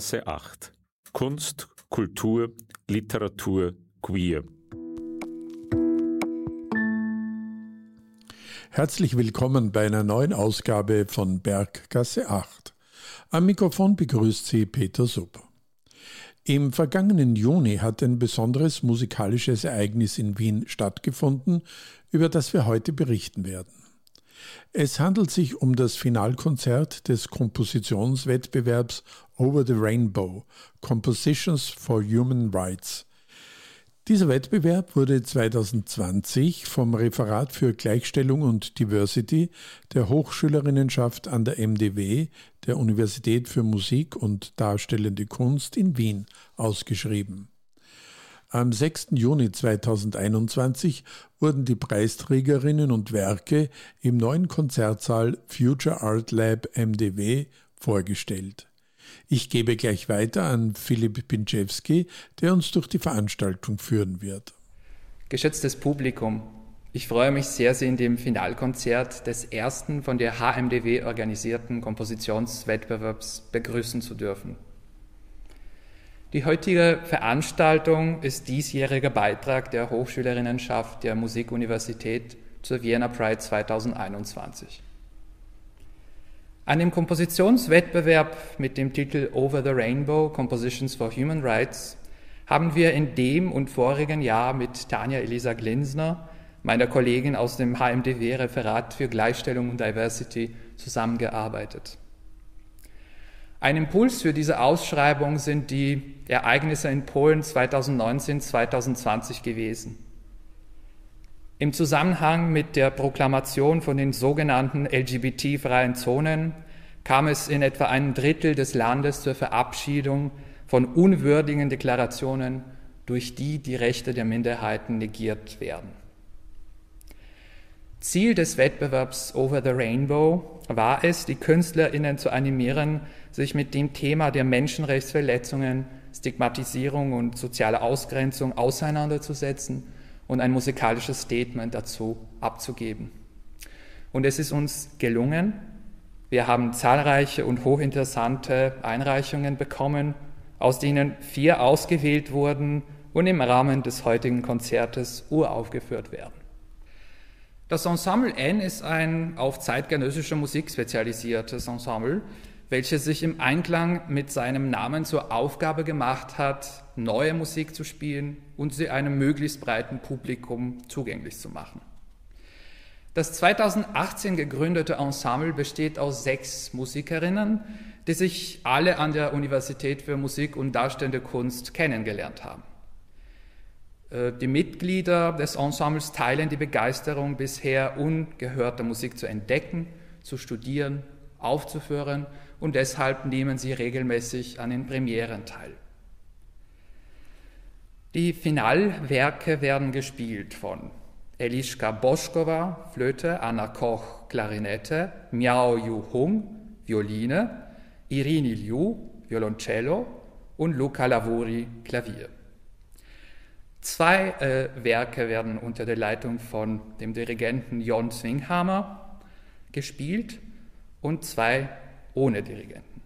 Berggasse 8. Kunst, Kultur, Literatur, Queer. Herzlich willkommen bei einer neuen Ausgabe von Berggasse 8. Am Mikrofon begrüßt Sie Peter Supp. Im vergangenen Juni hat ein besonderes musikalisches Ereignis in Wien stattgefunden, über das wir heute berichten werden. Es handelt sich um das Finalkonzert des Kompositionswettbewerbs Over the Rainbow Compositions for Human Rights. Dieser Wettbewerb wurde 2020 vom Referat für Gleichstellung und Diversity der Hochschülerinnenschaft an der MDW, der Universität für Musik und Darstellende Kunst in Wien, ausgeschrieben. Am 6. Juni 2021 wurden die Preisträgerinnen und Werke im neuen Konzertsaal Future Art Lab MDW vorgestellt. Ich gebe gleich weiter an Philipp Pinczewski, der uns durch die Veranstaltung führen wird. Geschätztes Publikum, ich freue mich sehr, Sie in dem Finalkonzert des ersten von der HMDW organisierten Kompositionswettbewerbs begrüßen zu dürfen. Die heutige Veranstaltung ist diesjähriger Beitrag der Hochschülerinnenschaft der Musikuniversität zur Vienna Pride 2021. An dem Kompositionswettbewerb mit dem Titel Over the Rainbow Compositions for Human Rights haben wir in dem und vorigen Jahr mit Tanja Elisa Glinsner, meiner Kollegin aus dem HMDW-Referat für Gleichstellung und Diversity, zusammengearbeitet. Ein Impuls für diese Ausschreibung sind die Ereignisse in Polen 2019-2020 gewesen. Im Zusammenhang mit der Proklamation von den sogenannten LGBT-freien Zonen kam es in etwa einem Drittel des Landes zur Verabschiedung von unwürdigen Deklarationen, durch die die Rechte der Minderheiten negiert werden. Ziel des Wettbewerbs Over the Rainbow war es, die Künstlerinnen zu animieren, sich mit dem Thema der Menschenrechtsverletzungen, Stigmatisierung und soziale Ausgrenzung auseinanderzusetzen und ein musikalisches Statement dazu abzugeben. Und es ist uns gelungen. Wir haben zahlreiche und hochinteressante Einreichungen bekommen, aus denen vier ausgewählt wurden und im Rahmen des heutigen Konzertes uraufgeführt werden. Das Ensemble N ist ein auf zeitgenössische Musik spezialisiertes Ensemble, welches sich im Einklang mit seinem Namen zur Aufgabe gemacht hat, neue Musik zu spielen und sie einem möglichst breiten Publikum zugänglich zu machen. Das 2018 gegründete Ensemble besteht aus sechs Musikerinnen, die sich alle an der Universität für Musik und Darstellende Kunst kennengelernt haben. Äh, die Mitglieder des Ensembles teilen die Begeisterung, bisher ungehörte Musik zu entdecken, zu studieren, aufzuführen und deshalb nehmen sie regelmäßig an den Premieren teil. Die Finalwerke werden gespielt von Eliška Boschkova, Flöte, Anna Koch, Klarinette, Miao Yu Hung, Violine, Irini Liu, Violoncello und Luca Lavori, Klavier. Zwei äh, Werke werden unter der Leitung von dem Dirigenten Jon Zwinghammer gespielt und zwei ohne Dirigenten.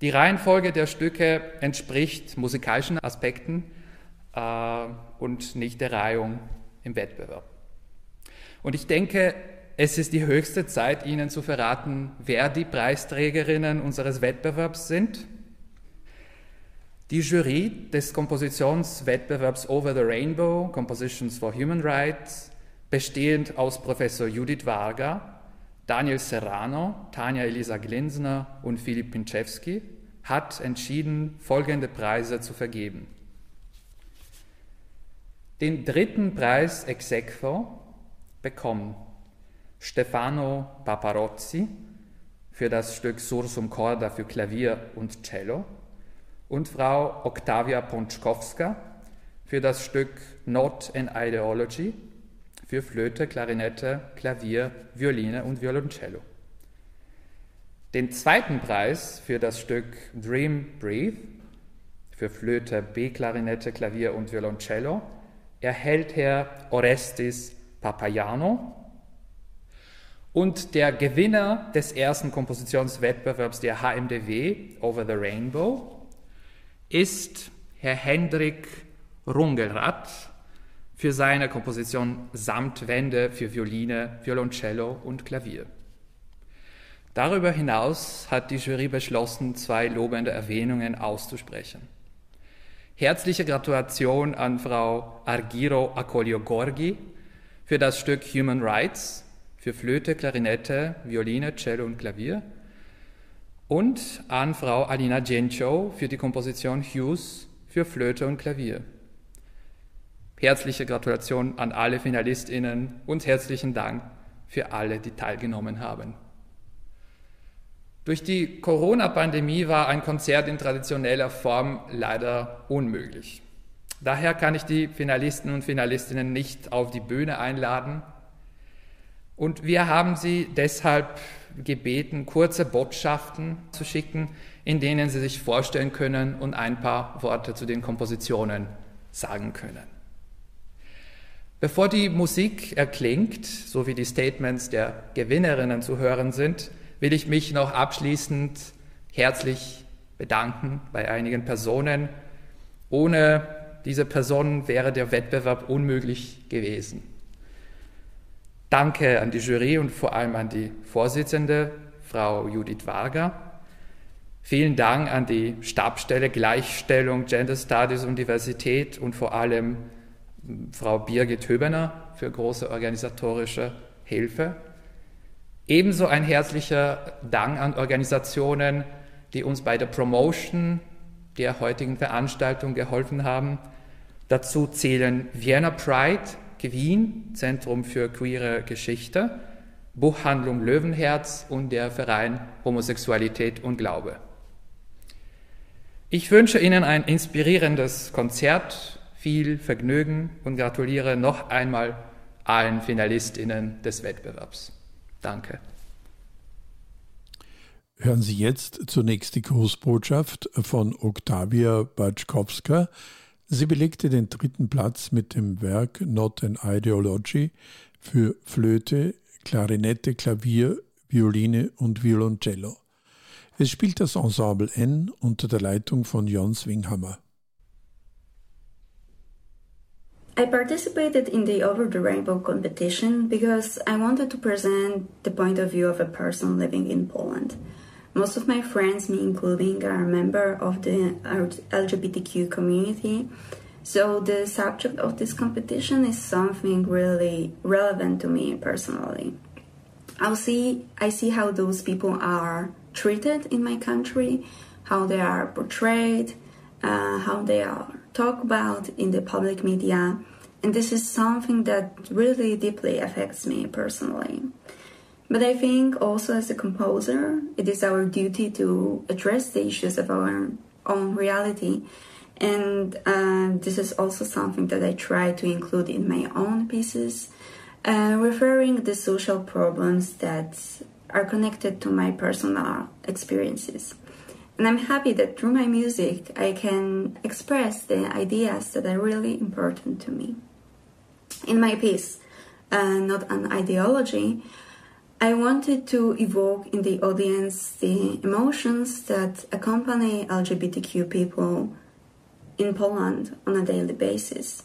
Die Reihenfolge der Stücke entspricht musikalischen Aspekten äh, und nicht der Reihung im Wettbewerb. Und ich denke, es ist die höchste Zeit, Ihnen zu verraten, wer die Preisträgerinnen unseres Wettbewerbs sind. Die Jury des Kompositionswettbewerbs Over the Rainbow, Compositions for Human Rights, bestehend aus Professor Judith Varga, Daniel Serrano, Tanja Elisa Glinsner und Filip Pinczewski hat entschieden, folgende Preise zu vergeben. Den dritten Preis ex aequo bekommen Stefano Paparozzi für das Stück Sursum Corda für Klavier und Cello und Frau Octavia Ponczkowska für das Stück Not an Ideology für Flöte, Klarinette, Klavier, Violine und Violoncello. Den zweiten Preis für das Stück Dream Breathe für Flöte, B-Klarinette, Klavier und Violoncello erhält Herr Orestes Papayano Und der Gewinner des ersten Kompositionswettbewerbs der HMDW Over the Rainbow ist Herr Hendrik Rungelrath für seine Komposition Samtwände für Violine, Violoncello und Klavier. Darüber hinaus hat die Jury beschlossen, zwei lobende Erwähnungen auszusprechen. Herzliche Gratulation an Frau Argiro Akolio-Gorgi für das Stück Human Rights für Flöte, Klarinette, Violine, Cello und Klavier und an Frau Alina Gencho für die Komposition Hughes für Flöte und Klavier. Herzliche Gratulation an alle Finalistinnen und herzlichen Dank für alle, die teilgenommen haben. Durch die Corona-Pandemie war ein Konzert in traditioneller Form leider unmöglich. Daher kann ich die Finalisten und Finalistinnen nicht auf die Bühne einladen. Und wir haben sie deshalb gebeten, kurze Botschaften zu schicken, in denen sie sich vorstellen können und ein paar Worte zu den Kompositionen sagen können. Bevor die Musik erklingt, so wie die Statements der Gewinnerinnen zu hören sind, will ich mich noch abschließend herzlich bedanken bei einigen Personen. Ohne diese Personen wäre der Wettbewerb unmöglich gewesen. Danke an die Jury und vor allem an die Vorsitzende, Frau Judith Varga. Vielen Dank an die Stabstelle Gleichstellung, Gender Studies und Diversität und vor allem Frau Birgit Höbener für große organisatorische Hilfe. Ebenso ein herzlicher Dank an Organisationen, die uns bei der Promotion der heutigen Veranstaltung geholfen haben. Dazu zählen Vienna Pride, Wien, Zentrum für queere Geschichte, Buchhandlung Löwenherz und der Verein Homosexualität und Glaube. Ich wünsche Ihnen ein inspirierendes Konzert viel Vergnügen und gratuliere noch einmal allen Finalistinnen des Wettbewerbs. Danke. Hören Sie jetzt zunächst die Grußbotschaft von Oktavia Batschkowska. Sie belegte den dritten Platz mit dem Werk Not an Ideology für Flöte, Klarinette, Klavier, Violine und Violoncello. Es spielt das Ensemble N unter der Leitung von Jon Swinghammer. I participated in the Over the Rainbow competition because I wanted to present the point of view of a person living in Poland. Most of my friends, me including, are a member of the LGBTQ community, so the subject of this competition is something really relevant to me personally. I'll see I see how those people are treated in my country, how they are portrayed, uh, how they are talked about in the public media, and this is something that really deeply affects me personally. But I think also as a composer, it is our duty to address the issues of our own reality. And uh, this is also something that I try to include in my own pieces, uh, referring the social problems that are connected to my personal experiences. And I'm happy that through my music, I can express the ideas that are really important to me in my piece, uh, not an ideology, I wanted to evoke in the audience the emotions that accompany LGBTQ people in Poland on a daily basis.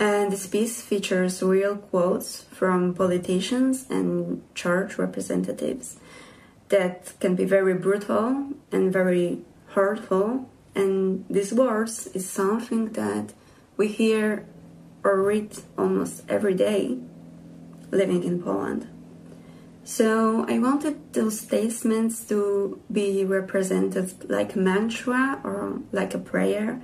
And this piece features real quotes from politicians and church representatives that can be very brutal and very hurtful. And these words is something that we hear or read almost every day living in Poland. So I wanted those statements to be represented like a mantra or like a prayer,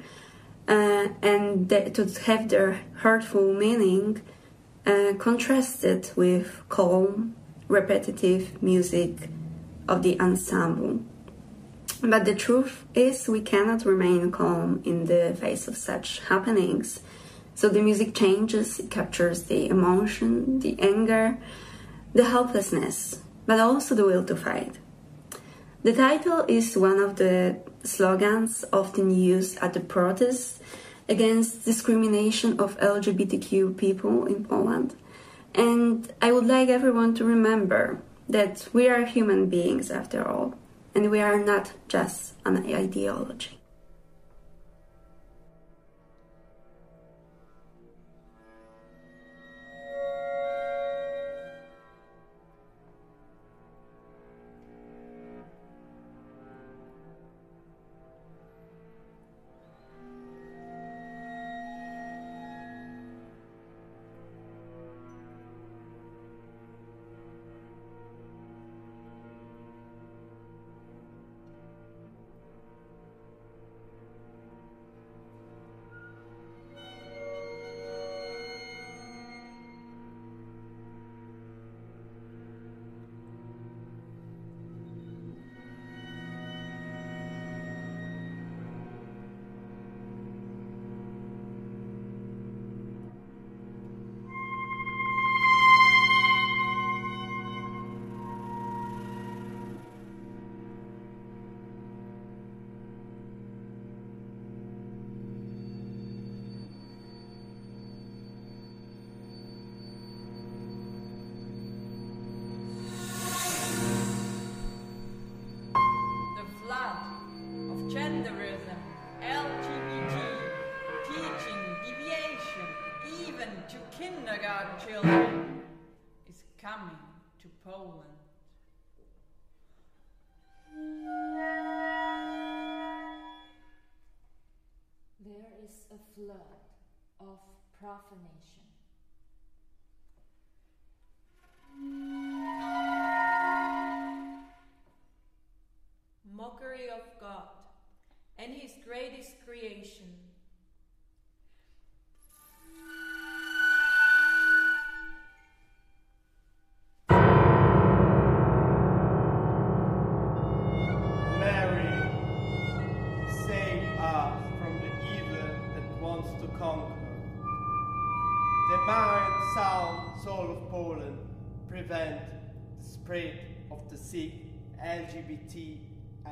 uh, and to have their hurtful meaning uh, contrasted with calm, repetitive music of the ensemble. But the truth is, we cannot remain calm in the face of such happenings so the music changes, it captures the emotion, the anger, the helplessness, but also the will to fight. The title is one of the slogans often used at the protests against discrimination of LGBTQ people in Poland. And I would like everyone to remember that we are human beings after all, and we are not just an ideology.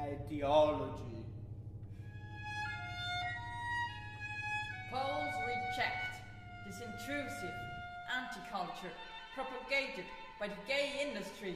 Ideology. Poles reject this intrusive anti-culture propagated by the gay industry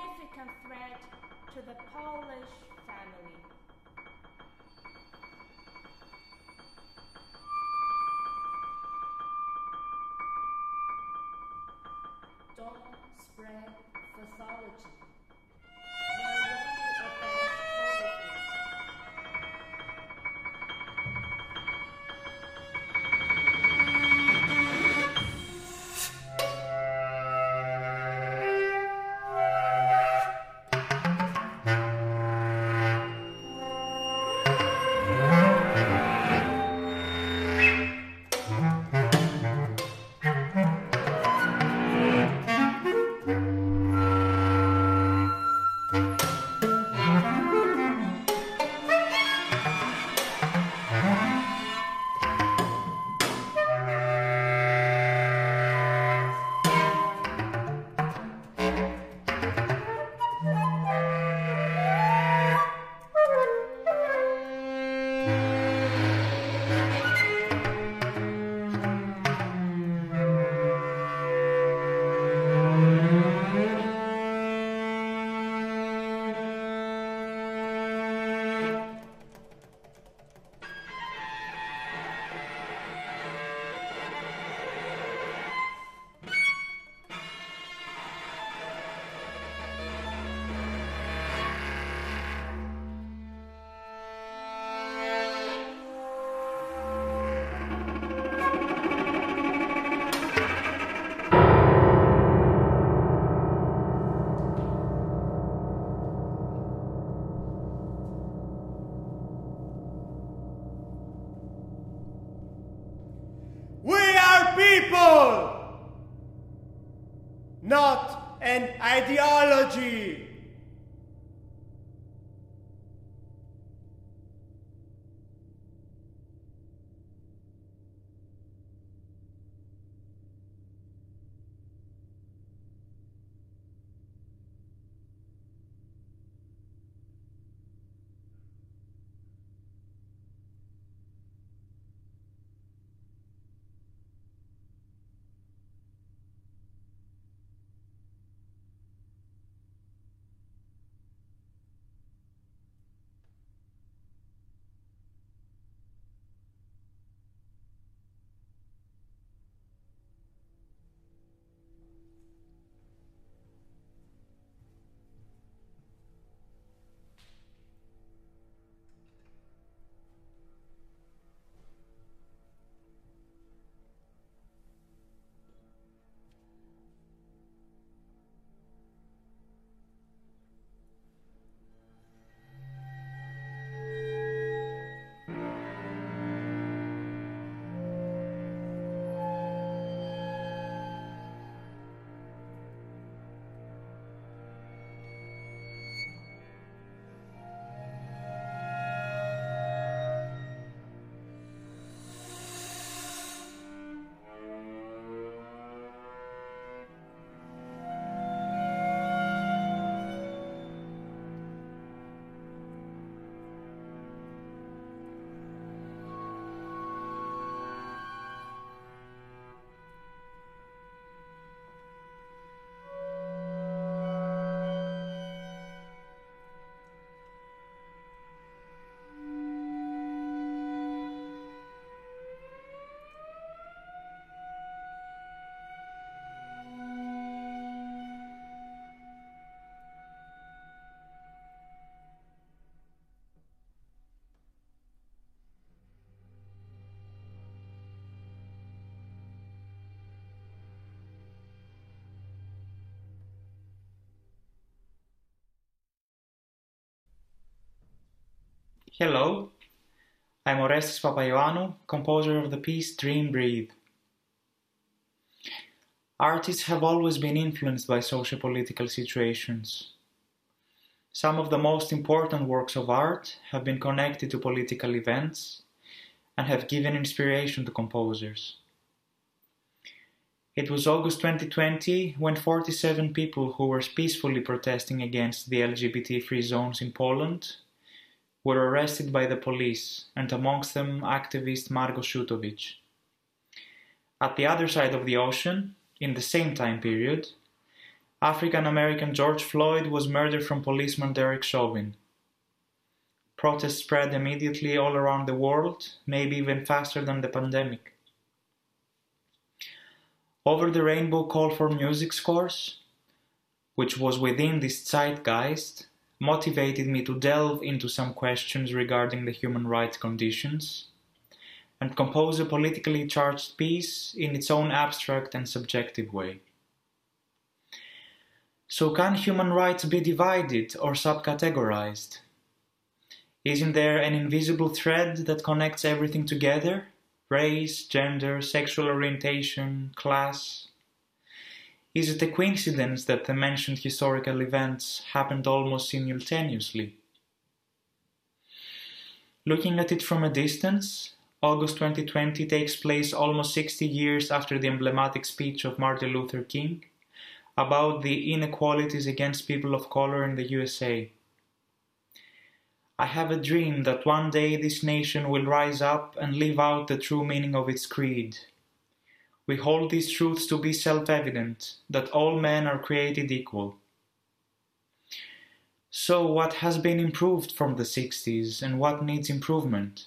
significant threat to the Polish family. Don't spread pathology. Hello, I'm Orestes Papaioannou, composer of the piece Dream Breathe. Artists have always been influenced by socio-political situations. Some of the most important works of art have been connected to political events and have given inspiration to composers. It was August 2020 when 47 people who were peacefully protesting against the LGBT free zones in Poland were arrested by the police, and amongst them activist Margo Shutovic. At the other side of the ocean, in the same time period, African American George Floyd was murdered from policeman Derek Chauvin. Protests spread immediately all around the world, maybe even faster than the pandemic. Over the Rainbow call for music scores, which was within this zeitgeist, motivated me to delve into some questions regarding the human rights conditions and compose a politically charged piece in its own abstract and subjective way. So, can human rights be divided or subcategorized? Isn't there an invisible thread that connects everything together? Race, gender, sexual orientation, class, is it a coincidence that the mentioned historical events happened almost simultaneously? Looking at it from a distance, August 2020 takes place almost 60 years after the emblematic speech of Martin Luther King about the inequalities against people of color in the USA. I have a dream that one day this nation will rise up and live out the true meaning of its creed we hold these truths to be self-evident, that all men are created equal. So what has been improved from the 60s and what needs improvement?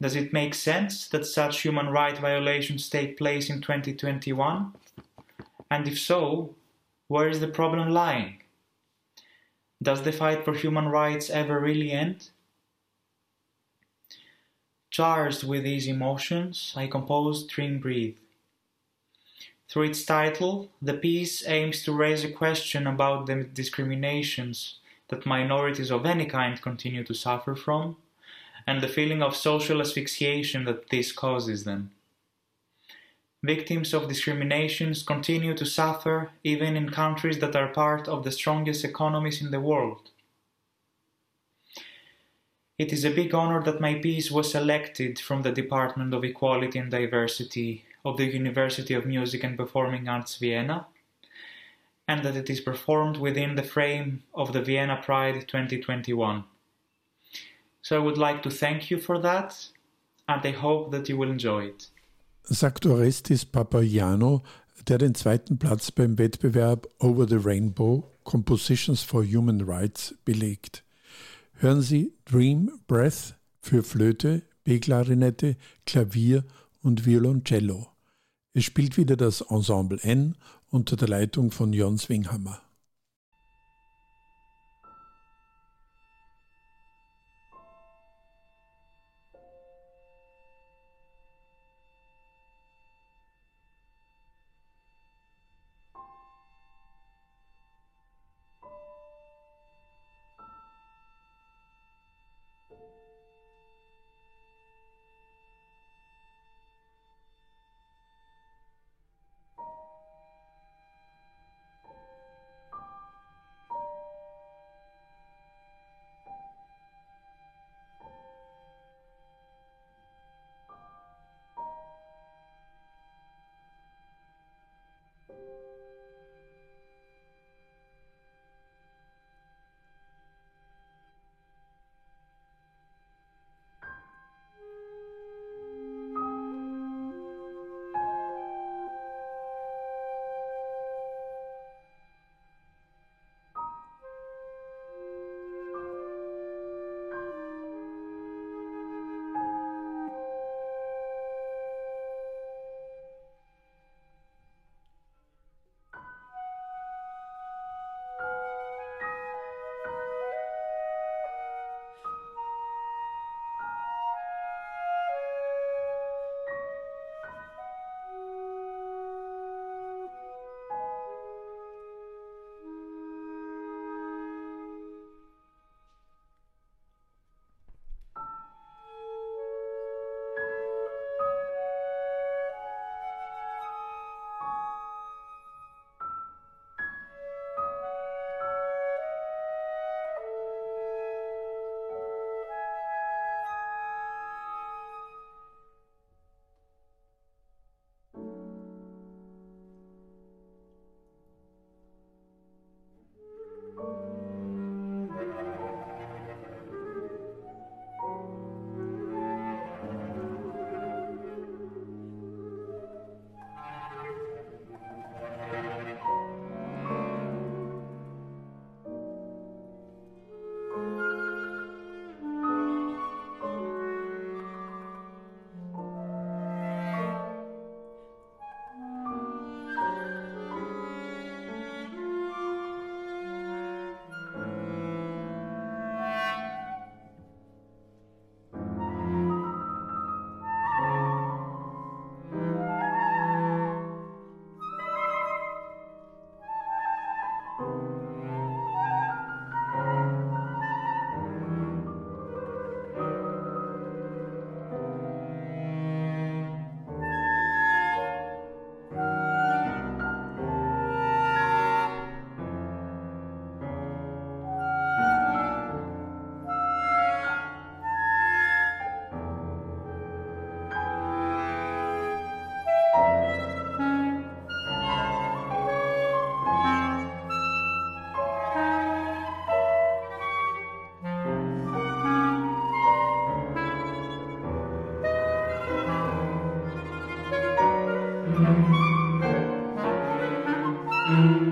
Does it make sense that such human rights violations take place in 2021? And if so, where is the problem lying? Does the fight for human rights ever really end? Charged with these emotions, I composed Dream Breathe. Through its title, the piece aims to raise a question about the discriminations that minorities of any kind continue to suffer from, and the feeling of social asphyxiation that this causes them. victims of discriminations continue to suffer even in countries that are part of the strongest economies in the world. It is a big honor that my piece was selected from the Department of Equality and Diversity of the University of Music and Performing Arts Vienna, and that it is performed within the frame of the Vienna Pride 2021. So I would like to thank you for that, and I hope that you will enjoy it. sagt Orestis Papagiano, der den zweiten Platz beim Wettbewerb Over the Rainbow Compositions for Human Rights belegt. Hören Sie Dream Breath für Flöte, B-Klarinette, Klavier und Violoncello. Es spielt wieder das Ensemble N unter der Leitung von Jon Swinghammer. Mm-hmm.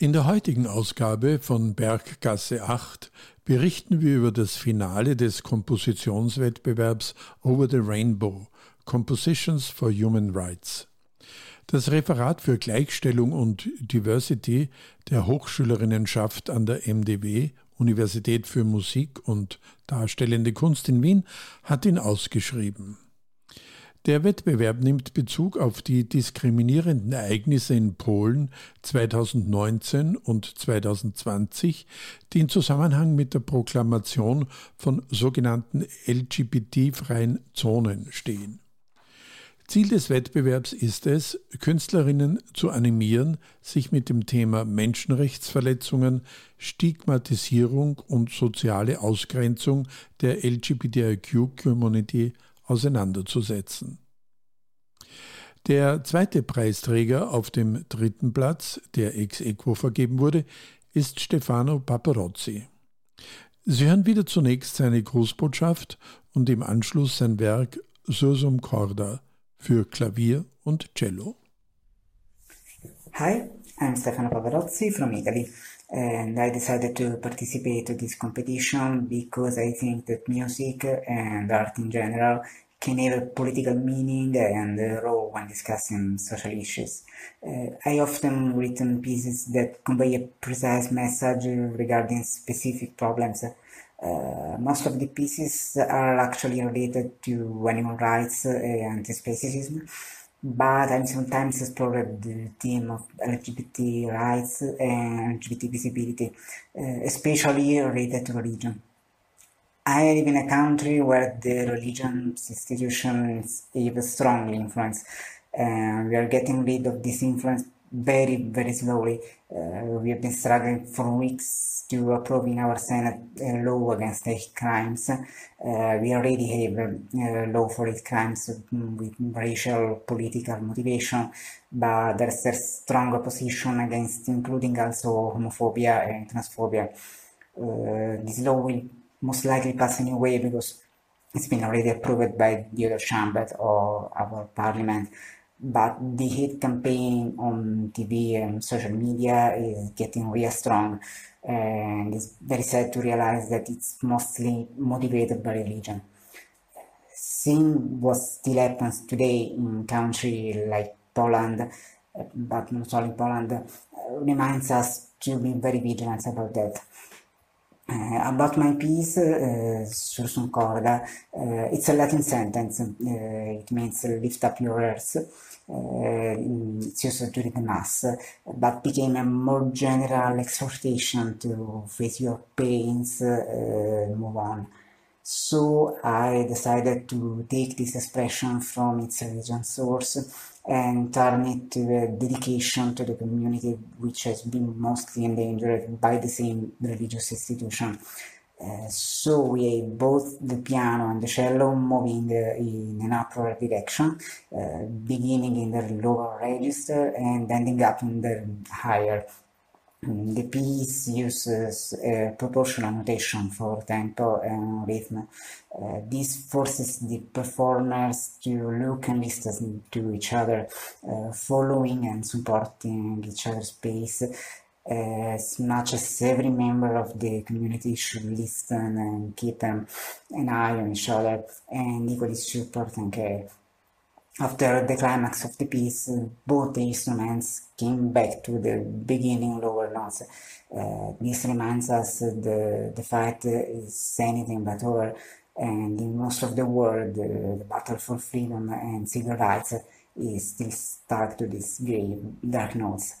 In der heutigen Ausgabe von Berggasse 8 berichten wir über das Finale des Kompositionswettbewerbs Over the Rainbow Compositions for Human Rights. Das Referat für Gleichstellung und Diversity der Hochschülerinnenschaft an der MDW Universität für Musik und Darstellende Kunst in Wien hat ihn ausgeschrieben. Der Wettbewerb nimmt Bezug auf die diskriminierenden Ereignisse in Polen 2019 und 2020, die in Zusammenhang mit der Proklamation von sogenannten LGBT-freien Zonen stehen. Ziel des Wettbewerbs ist es, Künstlerinnen zu animieren, sich mit dem Thema Menschenrechtsverletzungen, Stigmatisierung und soziale Ausgrenzung der LGBTIQ-Community auseinanderzusetzen. Der zweite Preisträger auf dem dritten Platz, der ex equo vergeben wurde, ist Stefano Paparozzi. Sie hören wieder zunächst seine Grußbotschaft und im Anschluss sein Werk Sursum Corda für Klavier und Cello. Hi, I'm Stefano Paparozzi from Italy. And I decided to participate to this competition because I think that music and art in general can have a political meaning and a role when discussing social issues. Uh, I often written pieces that convey a precise message regarding specific problems. Uh, most of the pieces are actually related to animal rights and speciesism but I'm sometimes explored the theme of LGBT rights and LGBT visibility, uh, especially related to religion. I live in a country where the religious institutions have a strong influence, and we are getting rid of this influence very, very slowly. Uh, we have been struggling for weeks to approve in our Senate a law against hate crimes. Uh, we already have a, law for hate crimes with racial, political motivation, but there's a strong opposition against including also homophobia and transphobia. Uh, this law will most likely pass anyway because it's been already approved by the other chamber or our parliament but the hate campaign on TV and social media is getting real strong and it's very sad to realize that it's mostly motivated by religion. Seeing what still happens today in country like Poland, but not only Poland, uh, reminds us to be very vigilant about that. Uh, about my piece, uh, Sursum Corda, uh, it's a Latin sentence. Uh, it means lift up your ears. Uh, it's used during the Mass, but became a more general exhortation to face your pains, move on. So I decided to take this expression from its religion source and turn it to a dedication to the community which has been mostly endangered by the same religious institution. Uh, so we have both the piano and the cello moving in an upward direction, uh, beginning in the lower register and ending up in the higher. Mm, the piece uses a proportional notation for tempo and rhythm. Uh, this forces the performers to look and listen to each other, uh, following and supporting each other's pace as much as every member of the community should listen and keep an eye on each other and equally support and care. After the climax of the piece, both the instruments came back to the beginning lower notes. Uh, this reminds us the, the fight is anything but over, and in most of the world, the battle for freedom and civil rights is still stuck to these grave, dark notes.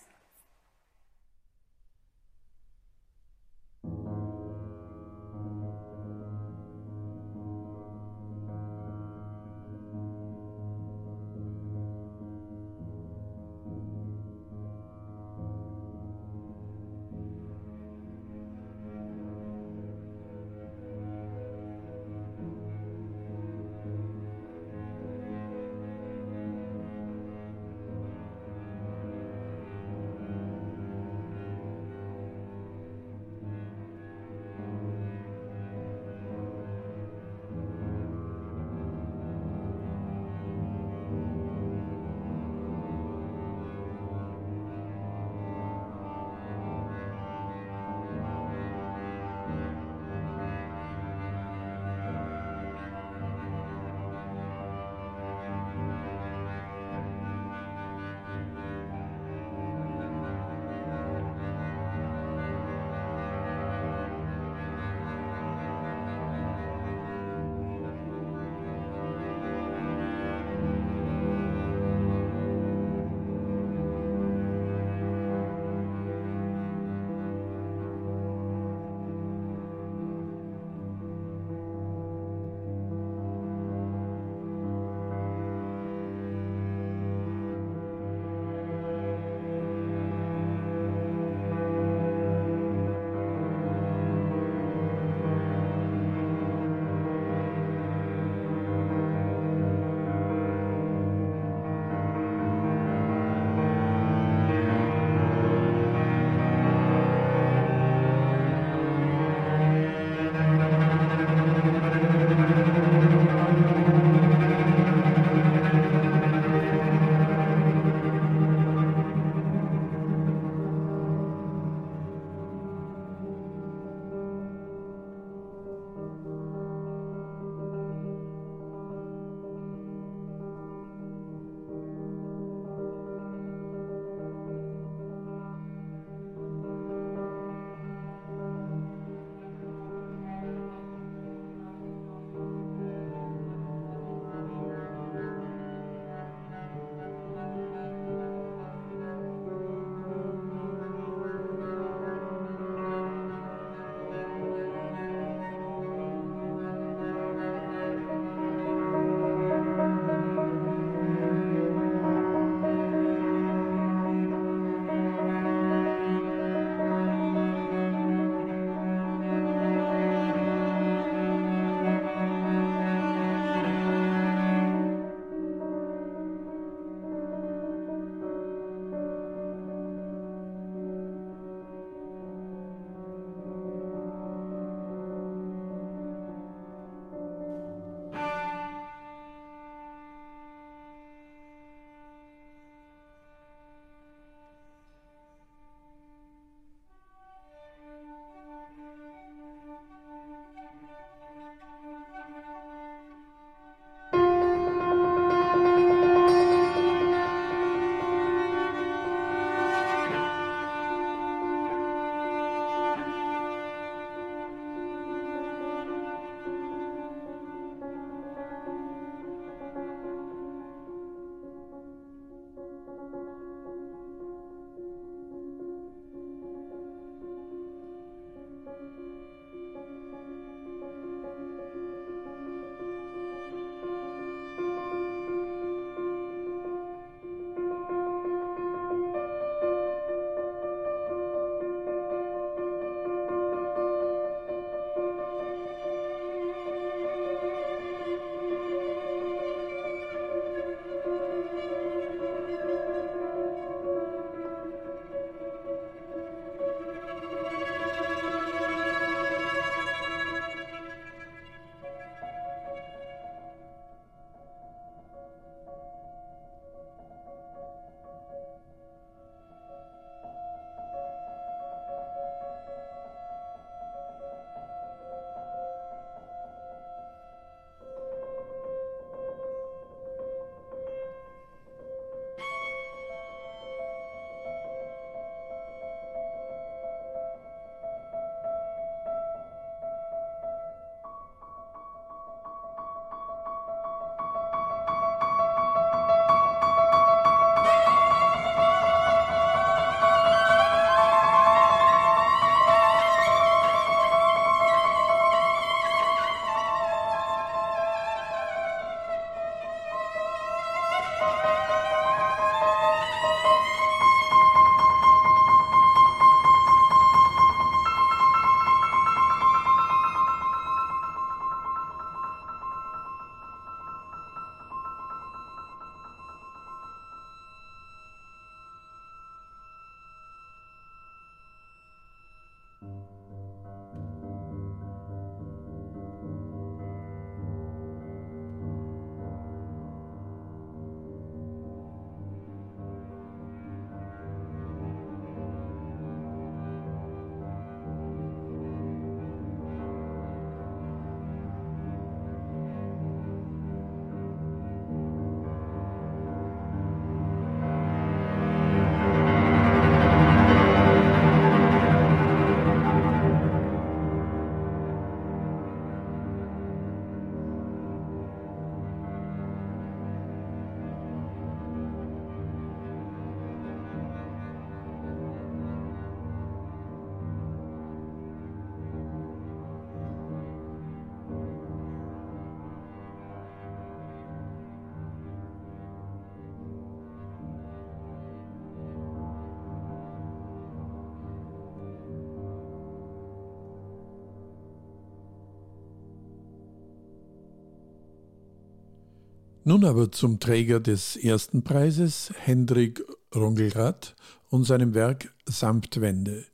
Nun aber zum Träger des ersten Preises, Hendrik Rongelrath, und seinem Werk Samtwände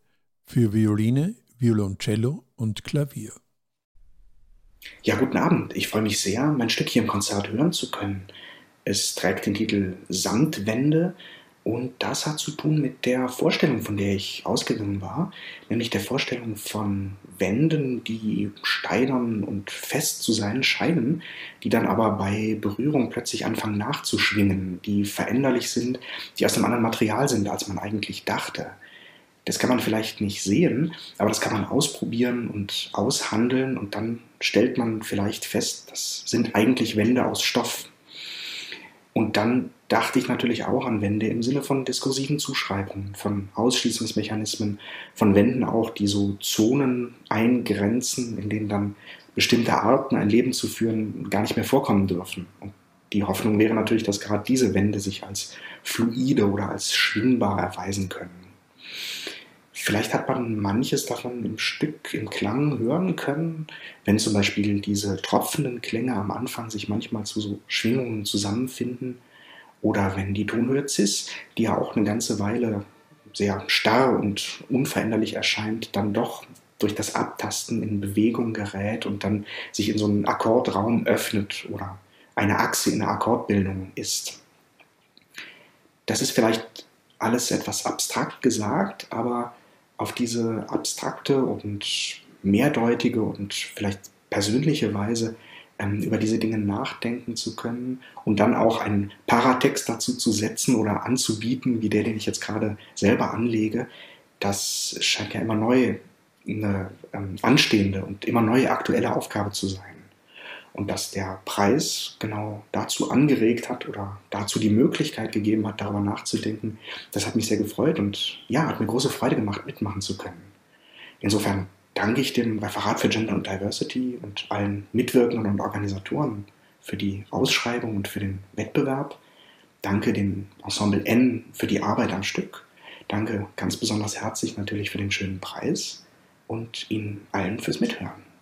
für Violine, Violoncello und Klavier. Ja, guten Abend. Ich freue mich sehr, mein Stück hier im Konzert hören zu können. Es trägt den Titel Samtwände und das hat zu tun mit der Vorstellung, von der ich ausgegangen war, nämlich der Vorstellung von Wänden, die steinern und fest zu sein scheinen, die dann aber bei Berührung plötzlich anfangen nachzuschwingen, die veränderlich sind, die aus einem anderen Material sind, als man eigentlich dachte. Das kann man vielleicht nicht sehen, aber das kann man ausprobieren und aushandeln und dann stellt man vielleicht fest, das sind eigentlich Wände aus Stoff. Und dann dachte ich natürlich auch an Wände im Sinne von diskursiven Zuschreibungen, von Ausschließungsmechanismen, von Wänden auch, die so Zonen eingrenzen, in denen dann bestimmte Arten, ein Leben zu führen, gar nicht mehr vorkommen dürfen. Und die Hoffnung wäre natürlich, dass gerade diese Wände sich als fluide oder als schwingbar erweisen können. Vielleicht hat man manches davon im Stück, im Klang hören können, wenn zum Beispiel diese tropfenden Klänge am Anfang sich manchmal zu so Schwingungen zusammenfinden oder wenn die Tonhöhe Cis, die ja auch eine ganze Weile sehr starr und unveränderlich erscheint, dann doch durch das Abtasten in Bewegung gerät und dann sich in so einen Akkordraum öffnet oder eine Achse in der Akkordbildung ist. Das ist vielleicht alles etwas abstrakt gesagt, aber auf diese abstrakte und mehrdeutige und vielleicht persönliche Weise ähm, über diese Dinge nachdenken zu können und dann auch einen Paratext dazu zu setzen oder anzubieten, wie der, den ich jetzt gerade selber anlege, das scheint ja immer neu eine ähm, anstehende und immer neue aktuelle Aufgabe zu sein. Und dass der Preis genau dazu angeregt hat oder dazu die Möglichkeit gegeben hat, darüber nachzudenken, das hat mich sehr gefreut und ja, hat mir große Freude gemacht, mitmachen zu können. Insofern danke ich dem Referat für Gender und Diversity und allen Mitwirkenden und Organisatoren für die Ausschreibung und für den Wettbewerb. Danke dem Ensemble N für die Arbeit am Stück. Danke ganz besonders herzlich natürlich für den schönen Preis und Ihnen allen fürs Mithören.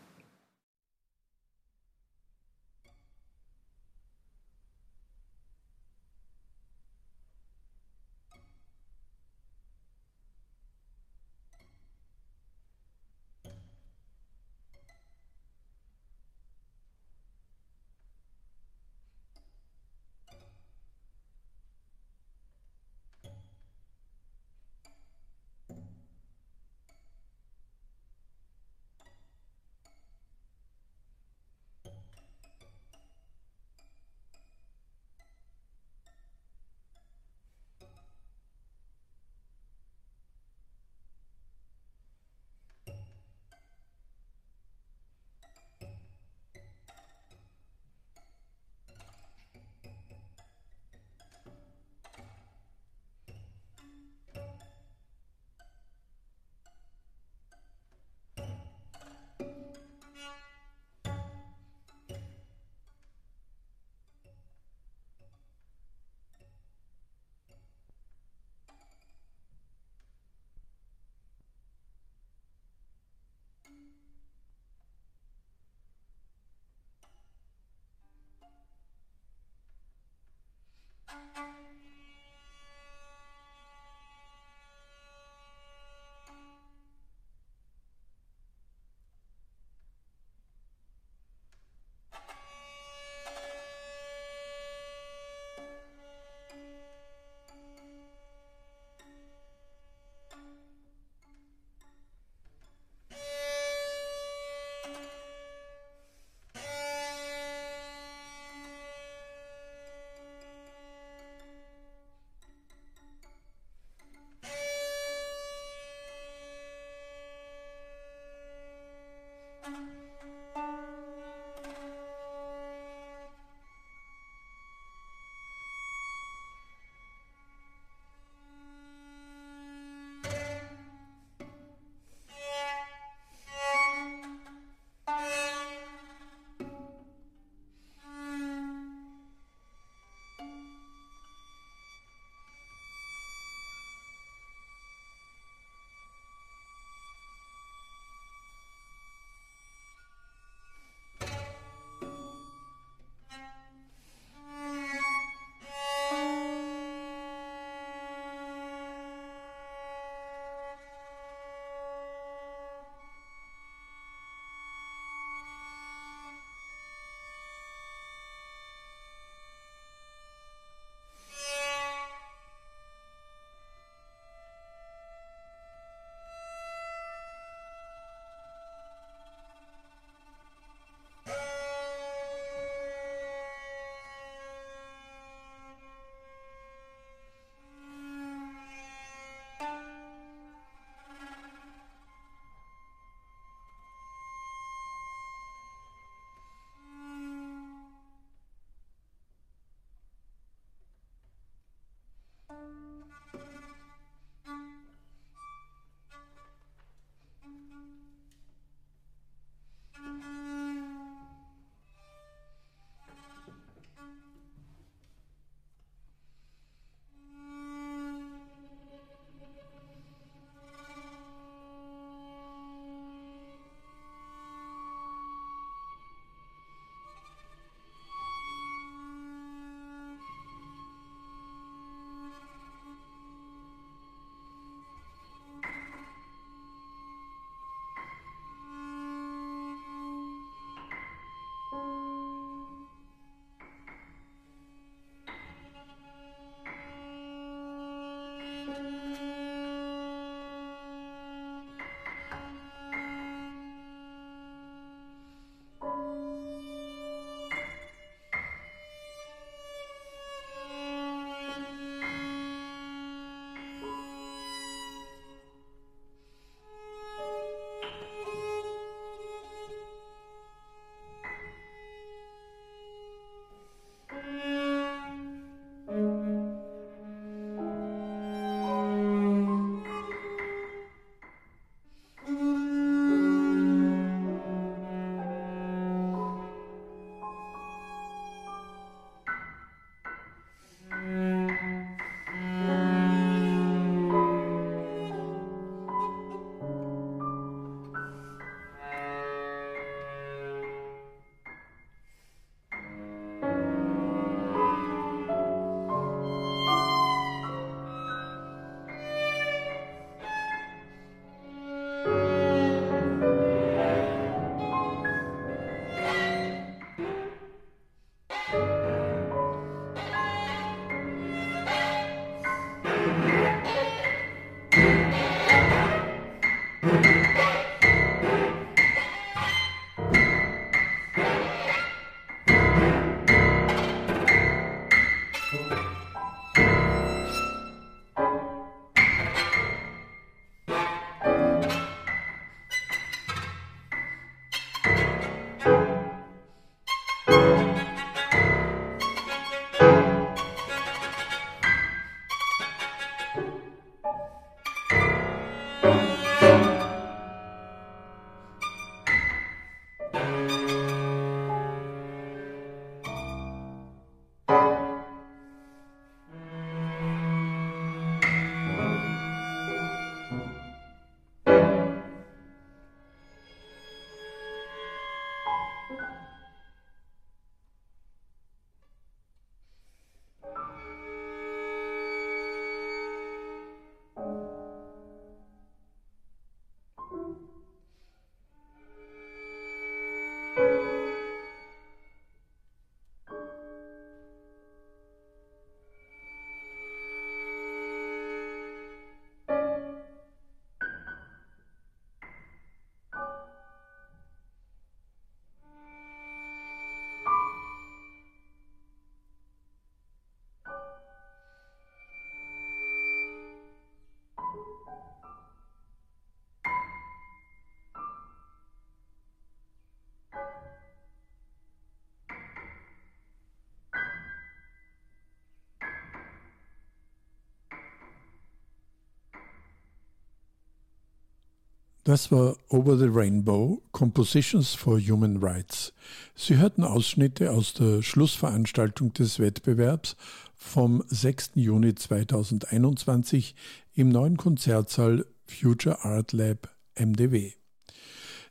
Das war Over the Rainbow, Compositions for Human Rights. Sie hörten Ausschnitte aus der Schlussveranstaltung des Wettbewerbs vom 6. Juni 2021 im neuen Konzertsaal Future Art Lab MDW.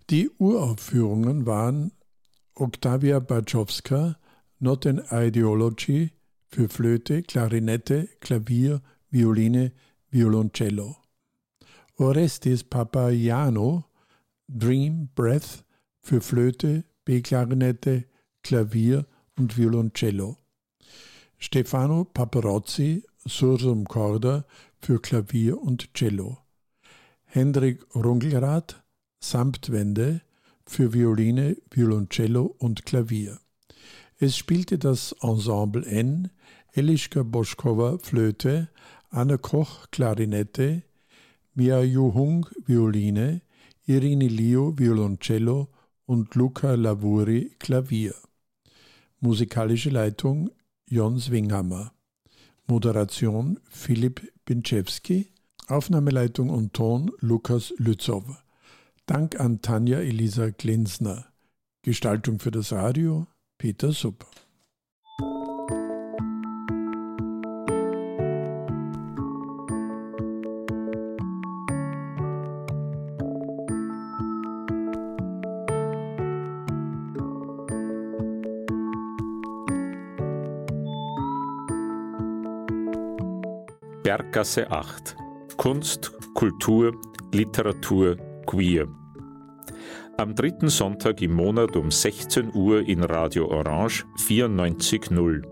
Die Uraufführungen waren Octavia Bajowska, Not an Ideology für Flöte, Klarinette, Klavier, Violine, Violoncello. Orestes Papaiano, Dream Breath für Flöte, B-Klarinette, Klavier und Violoncello. Stefano Paparozzi, Sursum Corda für Klavier und Cello. Hendrik Rungelrath, Samtwende für Violine, Violoncello und Klavier. Es spielte das Ensemble N, Eliška Boschkova Flöte, Anna Koch Klarinette, Mia Yu-hung Violine, Irene Lio Violoncello und Luca Lavuri Klavier. Musikalische Leitung Jon Swinghammer. Moderation Philipp Binczewski. Aufnahmeleitung und Ton Lukas Lützow. Dank an Tanja Elisa Glinsner. Gestaltung für das Radio Peter Supp. Berggasse 8. Kunst, Kultur, Literatur, Queer. Am dritten Sonntag im Monat um 16 Uhr in Radio Orange 94.0.